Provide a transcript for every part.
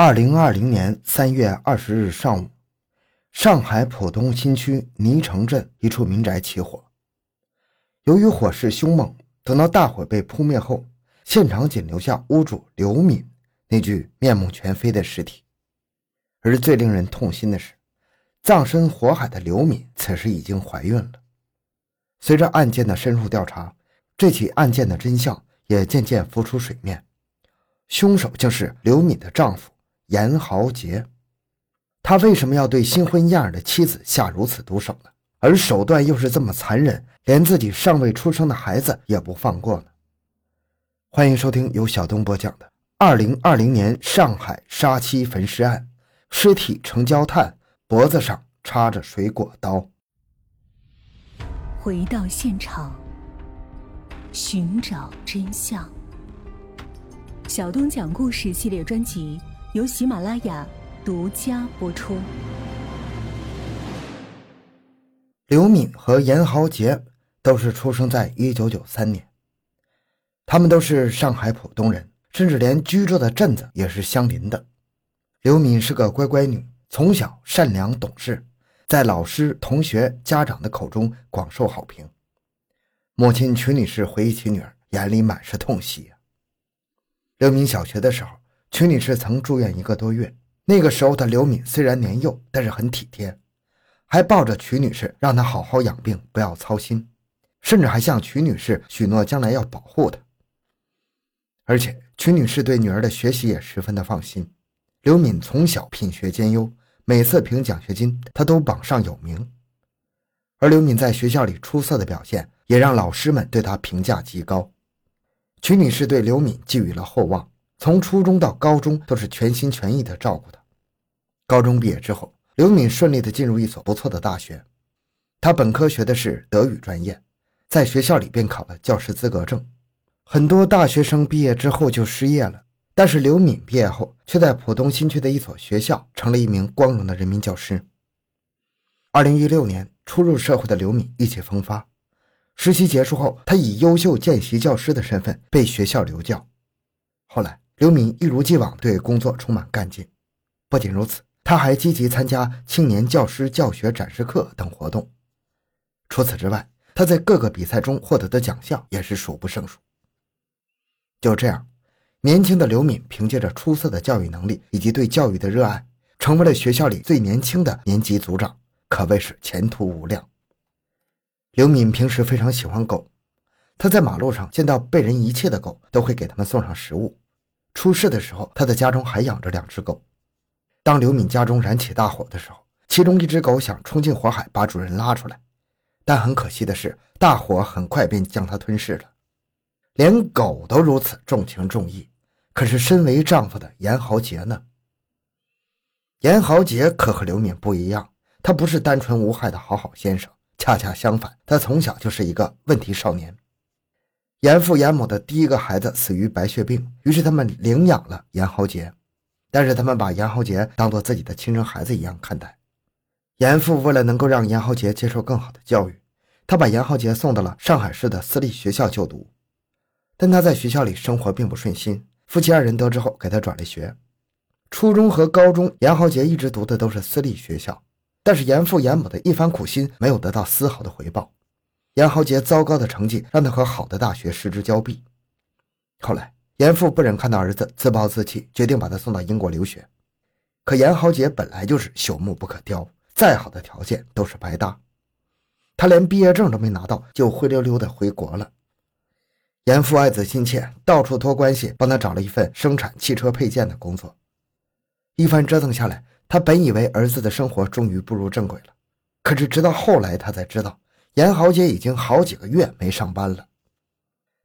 二零二零年三月二十日上午，上海浦东新区泥城镇一处民宅起火。由于火势凶猛，等到大火被扑灭后，现场仅留下屋主刘敏那具面目全非的尸体。而最令人痛心的是，葬身火海的刘敏此时已经怀孕了。随着案件的深入调查，这起案件的真相也渐渐浮出水面，凶手竟是刘敏的丈夫。严豪杰，他为什么要对新婚燕尔的妻子下如此毒手呢？而手段又是这么残忍，连自己尚未出生的孩子也不放过呢？欢迎收听由小东播讲的《二零二零年上海杀妻焚尸案》，尸体呈焦炭，脖子上插着水果刀。回到现场，寻找真相。小东讲故事系列专辑。由喜马拉雅独家播出。刘敏和严豪杰都是出生在一九九三年，他们都是上海浦东人，甚至连居住的镇子也是相邻的。刘敏是个乖乖女，从小善良懂事，在老师、同学、家长的口中广受好评。母亲曲女士回忆起女儿，眼里满是痛惜。刘敏小学的时候。曲女士曾住院一个多月，那个时候的刘敏虽然年幼，但是很体贴，还抱着曲女士让她好好养病，不要操心，甚至还向曲女士许诺将来要保护她。而且曲女士对女儿的学习也十分的放心。刘敏从小品学兼优，每次评奖学金，她都榜上有名。而刘敏在学校里出色的表现，也让老师们对她评价极高。曲女士对刘敏寄予了厚望。从初中到高中都是全心全意的照顾他。高中毕业之后，刘敏顺利的进入一所不错的大学。他本科学的是德语专业，在学校里便考了教师资格证。很多大学生毕业之后就失业了，但是刘敏毕业后却在浦东新区的一所学校成了一名光荣的人民教师。二零一六年，初入社会的刘敏意气风发，实习结束后，他以优秀见习教师的身份被学校留教。后来。刘敏一如既往对工作充满干劲，不仅如此，他还积极参加青年教师教学展示课等活动。除此之外，他在各个比赛中获得的奖项也是数不胜数。就这样，年轻的刘敏凭借着出色的教育能力以及对教育的热爱，成为了学校里最年轻的年级组长，可谓是前途无量。刘敏平时非常喜欢狗，他在马路上见到被人遗弃的狗，都会给他们送上食物。出事的时候，他的家中还养着两只狗。当刘敏家中燃起大火的时候，其中一只狗想冲进火海把主人拉出来，但很可惜的是，大火很快便将它吞噬了。连狗都如此重情重义，可是身为丈夫的严豪杰呢？严豪杰可和刘敏不一样，他不是单纯无害的好好先生，恰恰相反，他从小就是一个问题少年。严父严母的第一个孩子死于白血病，于是他们领养了严豪杰，但是他们把严豪杰当做自己的亲生孩子一样看待。严父为了能够让严豪杰接受更好的教育，他把严豪杰送到了上海市的私立学校就读，但他在学校里生活并不顺心，夫妻二人得知后给他转了学。初中和高中，严豪杰一直读的都是私立学校，但是严父严母的一番苦心没有得到丝毫的回报。严豪杰糟糕的成绩让他和好的大学失之交臂。后来，严父不忍看到儿子自暴自弃，决定把他送到英国留学。可严豪杰本来就是朽木不可雕，再好的条件都是白搭。他连毕业证都没拿到，就灰溜溜的回国了。严父爱子心切，到处托关系帮他找了一份生产汽车配件的工作。一番折腾下来，他本以为儿子的生活终于步入正轨了，可是直到后来，他才知道。严豪杰已经好几个月没上班了，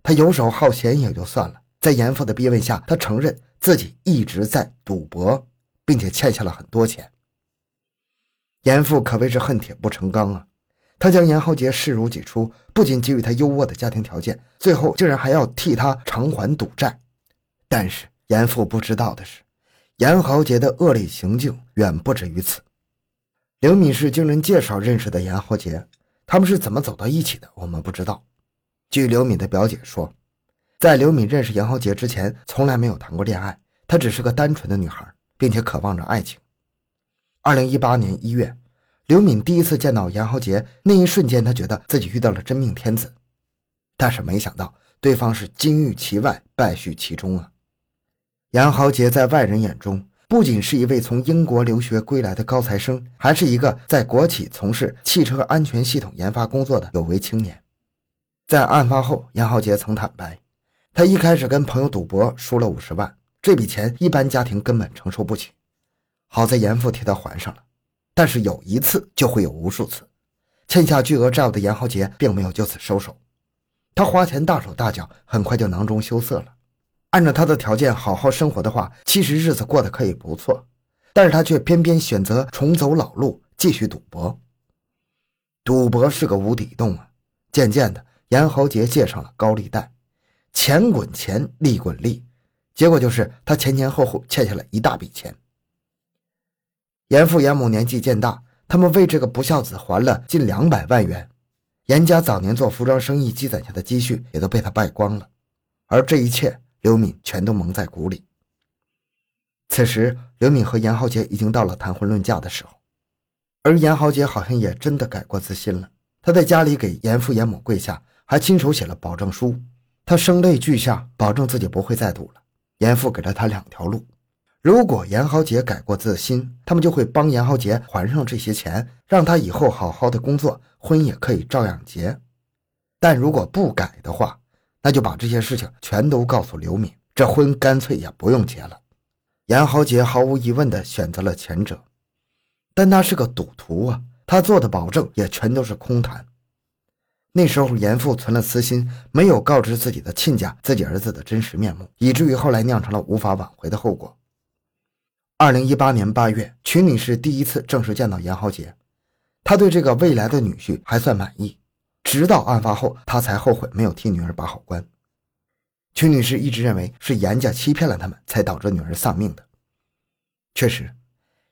他游手好闲也就算了，在严父的逼问下，他承认自己一直在赌博，并且欠下了很多钱。严父可谓是恨铁不成钢啊，他将严豪杰视如己出，不仅给予他优渥的家庭条件，最后竟然还要替他偿还赌债。但是严父不知道的是，严豪杰的恶劣行径远不止于此。刘敏是经人介绍认识的严豪杰。他们是怎么走到一起的？我们不知道。据刘敏的表姐说，在刘敏认识杨豪杰之前，从来没有谈过恋爱。她只是个单纯的女孩，并且渴望着爱情。二零一八年一月，刘敏第一次见到杨豪杰，那一瞬间，她觉得自己遇到了真命天子，但是没想到对方是金玉其外，败絮其中啊！杨豪杰在外人眼中，不仅是一位从英国留学归来的高材生，还是一个在国企从事汽车安全系统研发工作的有为青年。在案发后，严浩杰曾坦白，他一开始跟朋友赌博，输了五十万，这笔钱一般家庭根本承受不起。好在严父替他还上了，但是有一次就会有无数次，欠下巨额债务的严浩杰并没有就此收手，他花钱大手大脚，很快就囊中羞涩了。按照他的条件好好生活的话，其实日子过得可以不错，但是他却偏偏选择重走老路，继续赌博。赌博是个无底洞啊！渐渐的，严豪杰借上了高利贷，钱滚钱，利滚利，结果就是他前前后后欠下了一大笔钱。严父严母年纪渐大，他们为这个不孝子还了近两百万元。严家早年做服装生意积攒下的积蓄也都被他败光了，而这一切，刘敏全都蒙在鼓里。此时，刘敏和严浩杰已经到了谈婚论嫁的时候，而严浩杰好像也真的改过自新了。他在家里给严父严母跪下，还亲手写了保证书。他声泪俱下，保证自己不会再赌了。严父给了他两条路。如果严浩杰改过自新，他们就会帮严浩杰还上这些钱，让他以后好好的工作，婚也可以照样结。但如果不改的话，那就把这些事情全都告诉刘敏，这婚干脆也不用结了。严豪杰毫无疑问地选择了前者，但他是个赌徒啊，他做的保证也全都是空谈。那时候严父存了私心，没有告知自己的亲家自己儿子的真实面目，以至于后来酿成了无法挽回的后果。二零一八年八月，曲女士第一次正式见到严豪杰，她对这个未来的女婿还算满意。直到案发后，她才后悔没有替女儿把好关。曲女士一直认为是严家欺骗了他们，才导致女儿丧命的。确实，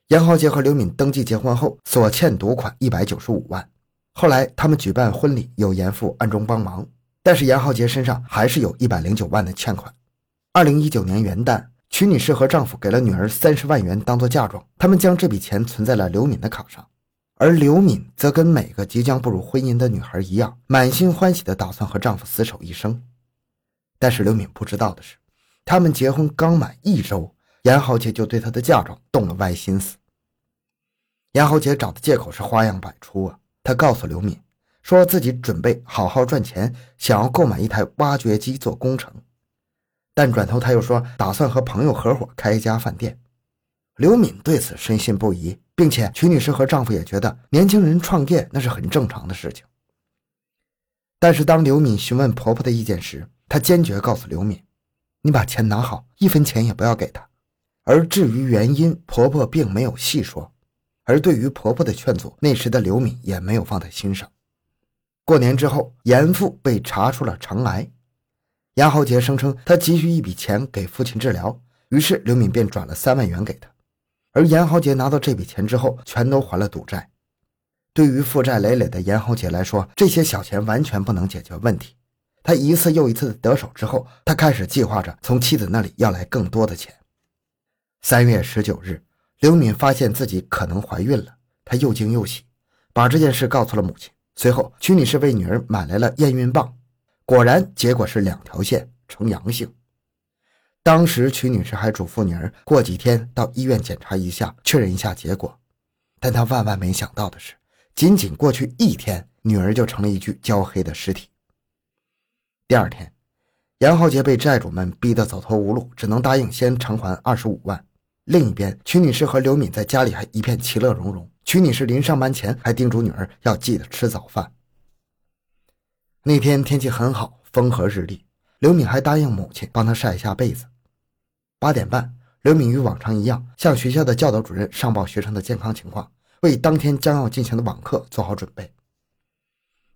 严浩杰和刘敏登记结婚后所欠赌款一百九十五万，后来他们举办婚礼有严父暗中帮忙，但是严浩杰身上还是有一百零九万的欠款。二零一九年元旦。曲女士和丈夫给了女儿三十万元当做嫁妆，他们将这笔钱存在了刘敏的卡上，而刘敏则跟每个即将步入婚姻的女孩一样，满心欢喜的打算和丈夫厮守一生。但是刘敏不知道的是，他们结婚刚满一周，严豪杰就对她的嫁妆动了歪心思。严豪杰找的借口是花样百出啊，他告诉刘敏，说自己准备好好赚钱，想要购买一台挖掘机做工程。但转头他又说，打算和朋友合伙开一家饭店。刘敏对此深信不疑，并且曲女士和丈夫也觉得年轻人创业那是很正常的事情。但是当刘敏询问婆婆的意见时，她坚决告诉刘敏：“你把钱拿好，一分钱也不要给她。”而至于原因，婆婆并没有细说。而对于婆婆的劝阻，那时的刘敏也没有放在心上。过年之后，严父被查出了肠癌。杨豪杰声称他急需一笔钱给父亲治疗，于是刘敏便转了三万元给他。而严豪杰拿到这笔钱之后，全都还了赌债。对于负债累累的严豪杰来说，这些小钱完全不能解决问题。他一次又一次的得手之后，他开始计划着从妻子那里要来更多的钱。三月十九日，刘敏发现自己可能怀孕了，她又惊又喜，把这件事告诉了母亲。随后，曲女士为女儿买来了验孕棒。果然，结果是两条线呈阳性。当时曲女士还嘱咐女儿过几天到医院检查一下，确认一下结果。但她万万没想到的是，仅仅过去一天，女儿就成了一具焦黑的尸体。第二天，杨浩杰被债主们逼得走投无路，只能答应先偿还二十五万。另一边，曲女士和刘敏在家里还一片其乐融融。曲女士临上班前还叮嘱女儿要记得吃早饭。那天天气很好，风和日丽。刘敏还答应母亲帮她晒一下被子。八点半，刘敏与往常一样向学校的教导主任上报学生的健康情况，为当天将要进行的网课做好准备。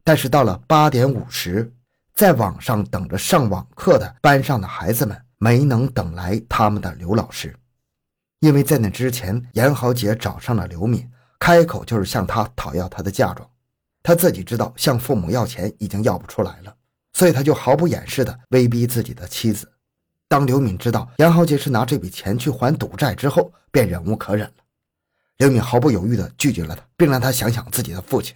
但是到了八点五十，在网上等着上网课的班上的孩子们没能等来他们的刘老师，因为在那之前，严豪杰找上了刘敏，开口就是向他讨要他的嫁妆。他自己知道向父母要钱已经要不出来了，所以他就毫不掩饰地威逼自己的妻子。当刘敏知道严豪杰是拿这笔钱去还赌债之后，便忍无可忍了。刘敏毫不犹豫地拒绝了他，并让他想想自己的父亲。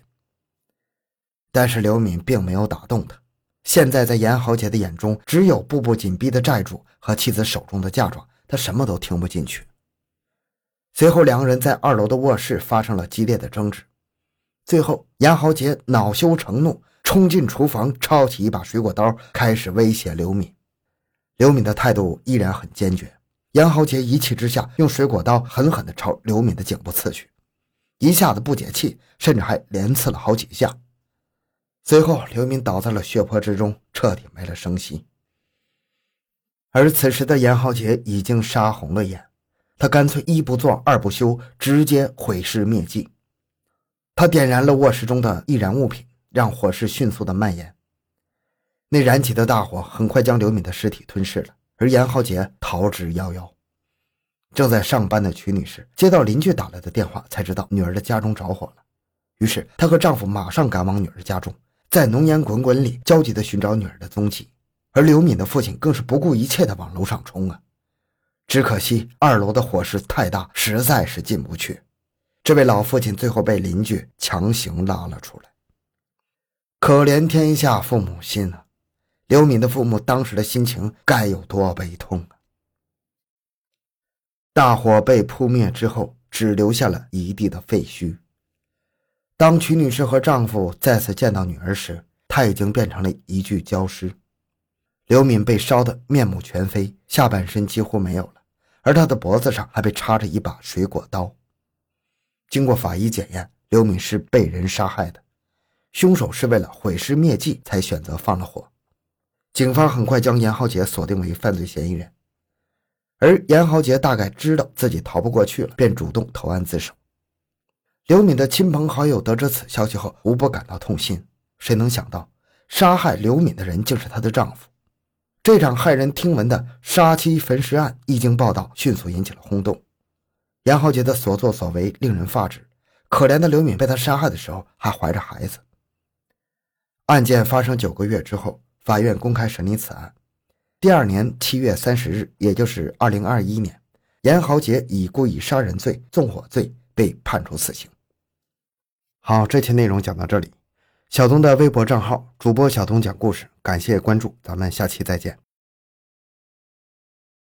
但是刘敏并没有打动他。现在在严豪杰的眼中，只有步步紧逼的债主和妻子手中的嫁妆，他什么都听不进去。随后，两个人在二楼的卧室发生了激烈的争执。最后，严豪杰恼羞成怒，冲进厨房，抄起一把水果刀，开始威胁刘敏。刘敏的态度依然很坚决。严豪杰一气之下，用水果刀狠狠地朝刘敏的颈部刺去，一下子不解气，甚至还连刺了好几下。随后，刘敏倒在了血泊之中，彻底没了声息。而此时的严豪杰已经杀红了眼，他干脆一不做二不休，直接毁尸灭迹。他点燃了卧室中的易燃物品，让火势迅速的蔓延。那燃起的大火很快将刘敏的尸体吞噬了。而严浩杰逃之夭夭。正在上班的曲女士接到邻居打来的电话，才知道女儿的家中着火了。于是她和丈夫马上赶往女儿家中，在浓烟滚滚里焦急地寻找女儿的踪迹。而刘敏的父亲更是不顾一切地往楼上冲啊！只可惜二楼的火势太大，实在是进不去。这位老父亲最后被邻居强行拉了出来。可怜天下父母心啊！刘敏的父母当时的心情该有多悲痛啊！大火被扑灭之后，只留下了一地的废墟。当曲女士和丈夫再次见到女儿时，她已经变成了一具焦尸。刘敏被烧得面目全非，下半身几乎没有了，而她的脖子上还被插着一把水果刀。经过法医检验，刘敏是被人杀害的，凶手是为了毁尸灭迹才选择放了火。警方很快将严浩杰锁定为犯罪嫌疑人，而严浩杰大概知道自己逃不过去了，便主动投案自首。刘敏的亲朋好友得知此消息后，无不感到痛心。谁能想到，杀害刘敏的人竟是她的丈夫？这场骇人听闻的杀妻焚尸案一经报道，迅速引起了轰动。严浩杰的所作所为令人发指。可怜的刘敏被他杀害的时候还怀着孩子。案件发生九个月之后。法院公开审理此案。第二年七月三十日，也就是二零二一年，严豪杰以故意杀人罪、纵火罪被判处死刑。好，这期内容讲到这里。小东的微博账号主播小东讲故事，感谢关注，咱们下期再见。